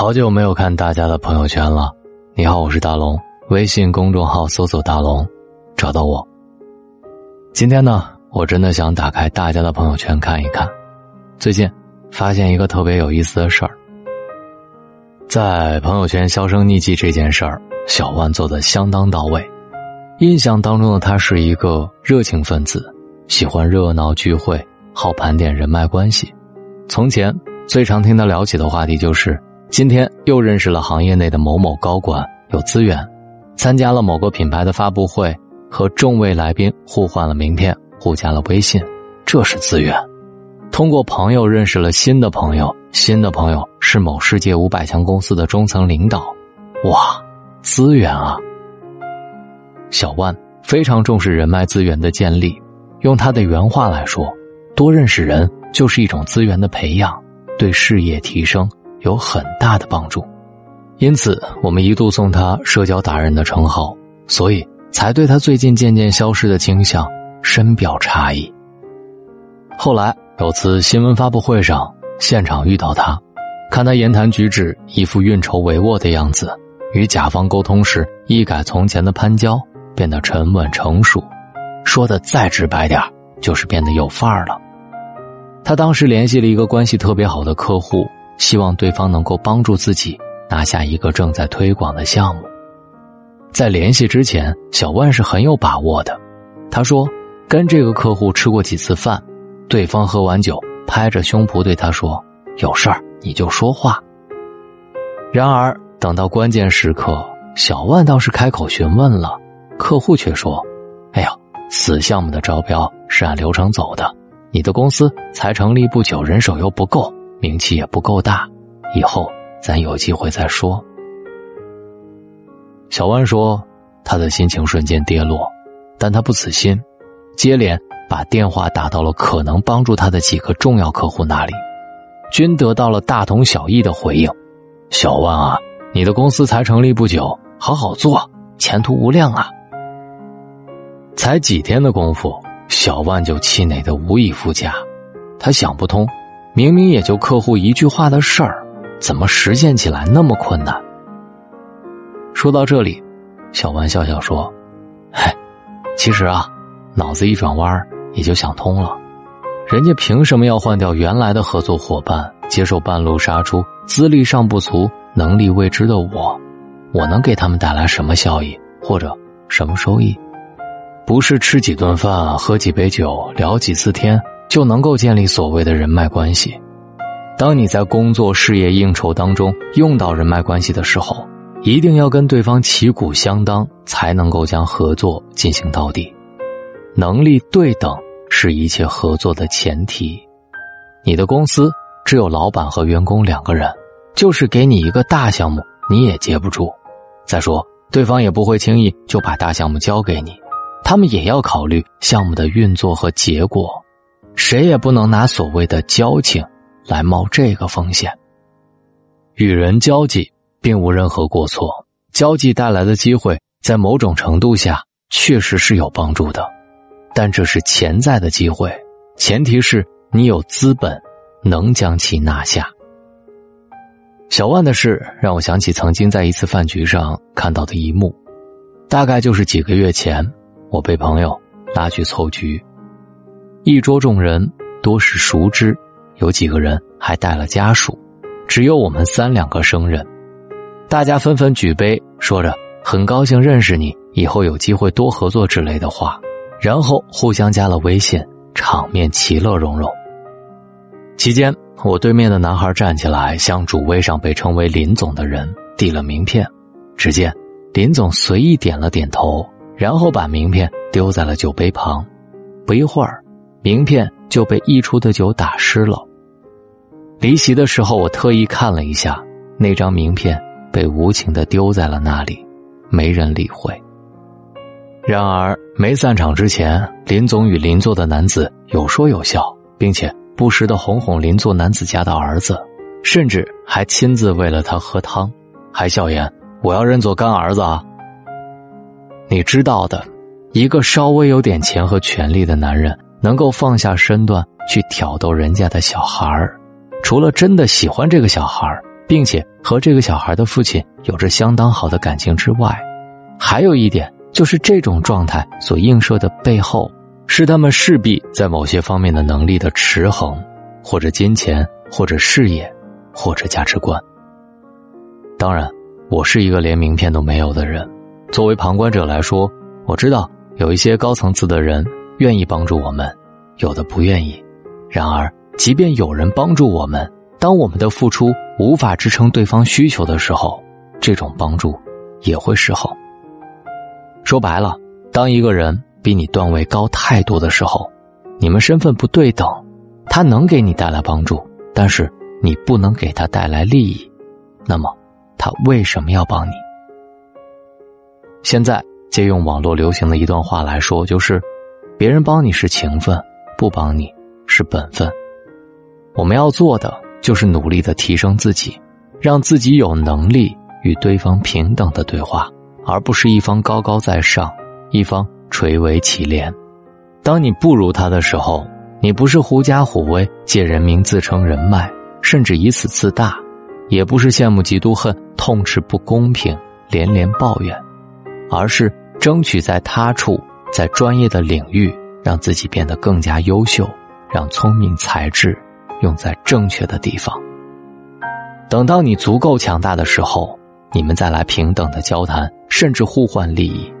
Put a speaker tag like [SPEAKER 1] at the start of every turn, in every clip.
[SPEAKER 1] 好久没有看大家的朋友圈了。你好，我是大龙，微信公众号搜索“大龙”，找到我。今天呢，我真的想打开大家的朋友圈看一看。最近发现一个特别有意思的事儿，在朋友圈销声匿迹这件事儿，小万做的相当到位。印象当中的他是一个热情分子，喜欢热闹聚会，好盘点人脉关系。从前最常听他聊起的话题就是。今天又认识了行业内的某某高管，有资源，参加了某个品牌的发布会，和众位来宾互换了名片，互加了微信，这是资源。通过朋友认识了新的朋友，新的朋友是某世界五百强公司的中层领导，哇，资源啊！小万非常重视人脉资源的建立，用他的原话来说，多认识人就是一种资源的培养，对事业提升。有很大的帮助，因此我们一度送他“社交达人”的称号，所以才对他最近渐渐消失的倾向深表诧异。后来有次新闻发布会上，现场遇到他，看他言谈举止一副运筹帷幄的样子，与甲方沟通时一改从前的攀交，变得沉稳成熟，说的再直白点就是变得有范儿了。他当时联系了一个关系特别好的客户。希望对方能够帮助自己拿下一个正在推广的项目。在联系之前，小万是很有把握的。他说，跟这个客户吃过几次饭，对方喝完酒，拍着胸脯对他说：“有事儿你就说话。”然而，等到关键时刻，小万倒是开口询问了，客户却说：“哎呀，此项目的招标是按流程走的，你的公司才成立不久，人手又不够。”名气也不够大，以后咱有机会再说。小万说，他的心情瞬间跌落，但他不死心，接连把电话打到了可能帮助他的几个重要客户那里，均得到了大同小异的回应。小万啊，你的公司才成立不久，好好做，前途无量啊！才几天的功夫，小万就气馁的无以复加，他想不通。明明也就客户一句话的事儿，怎么实现起来那么困难？说到这里，小万笑笑说：“嗨，其实啊，脑子一转弯也就想通了。人家凭什么要换掉原来的合作伙伴，接受半路杀出、资历尚不足、能力未知的我？我能给他们带来什么效益或者什么收益？不是吃几顿饭、喝几杯酒、聊几次天。”就能够建立所谓的人脉关系。当你在工作、事业、应酬当中用到人脉关系的时候，一定要跟对方旗鼓相当，才能够将合作进行到底。能力对等是一切合作的前提。你的公司只有老板和员工两个人，就是给你一个大项目，你也接不住。再说，对方也不会轻易就把大项目交给你，他们也要考虑项目的运作和结果。谁也不能拿所谓的交情来冒这个风险。与人交际并无任何过错，交际带来的机会在某种程度下确实是有帮助的，但这是潜在的机会，前提是你有资本能将其拿下。小万的事让我想起曾经在一次饭局上看到的一幕，大概就是几个月前，我被朋友拉去凑局。一桌众人多是熟知，有几个人还带了家属，只有我们三两个生人。大家纷纷举杯，说着很高兴认识你，以后有机会多合作之类的话，然后互相加了微信，场面其乐融融。期间，我对面的男孩站起来，向主位上被称为林总的人递了名片。只见林总随意点了点头，然后把名片丢在了酒杯旁。不一会儿。名片就被溢出的酒打湿了。离席的时候，我特意看了一下，那张名片被无情的丢在了那里，没人理会。然而，没散场之前，林总与邻座的男子有说有笑，并且不时的哄哄邻座男子家的儿子，甚至还亲自喂了他喝汤，还笑言：“我要认作干儿子啊。”你知道的，一个稍微有点钱和权力的男人。能够放下身段去挑逗人家的小孩儿，除了真的喜欢这个小孩儿，并且和这个小孩的父亲有着相当好的感情之外，还有一点就是这种状态所映射的背后，是他们势必在某些方面的能力的持衡，或者金钱，或者事业，或者价值观。当然，我是一个连名片都没有的人，作为旁观者来说，我知道有一些高层次的人愿意帮助我们，有的不愿意。然而，即便有人帮助我们，当我们的付出无法支撑对方需求的时候，这种帮助也会失衡。说白了，当一个人比你段位高太多的时候，你们身份不对等，他能给你带来帮助，但是你不能给他带来利益，那么他为什么要帮你？现在借用网络流行的一段话来说，就是别人帮你是情分，不帮你是本分。我们要做的。就是努力的提升自己，让自己有能力与对方平等的对话，而不是一方高高在上，一方垂危乞怜。当你不如他的时候，你不是狐假虎威，借人名自称人脉，甚至以此自大，也不是羡慕嫉妒恨，痛斥不公平，连连抱怨，而是争取在他处，在专业的领域，让自己变得更加优秀，让聪明才智。用在正确的地方。等到你足够强大的时候，你们再来平等的交谈，甚至互换利益。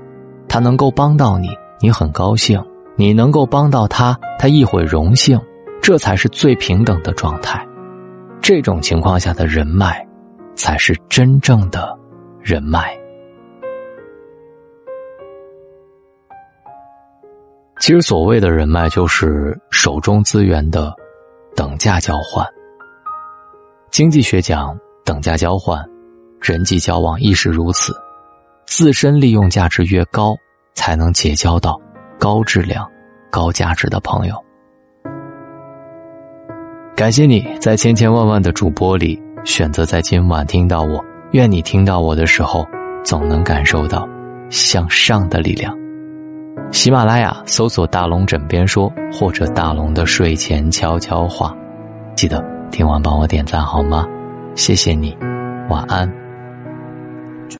[SPEAKER 1] 他能够帮到你，你很高兴；你能够帮到他，他亦会荣幸。这才是最平等的状态。这种情况下的人脉，才是真正的人脉。其实，所谓的人脉，就是手中资源的。等价交换。经济学讲等价交换，人际交往亦是如此。自身利用价值越高，才能结交到高质量、高价值的朋友。感谢你在千千万万的主播里选择在今晚听到我。愿你听到我的时候，总能感受到向上的力量。喜马拉雅搜索“大龙枕边说”或者“大龙的睡前悄悄话”，记得听完帮我点赞好吗？谢谢你，晚安。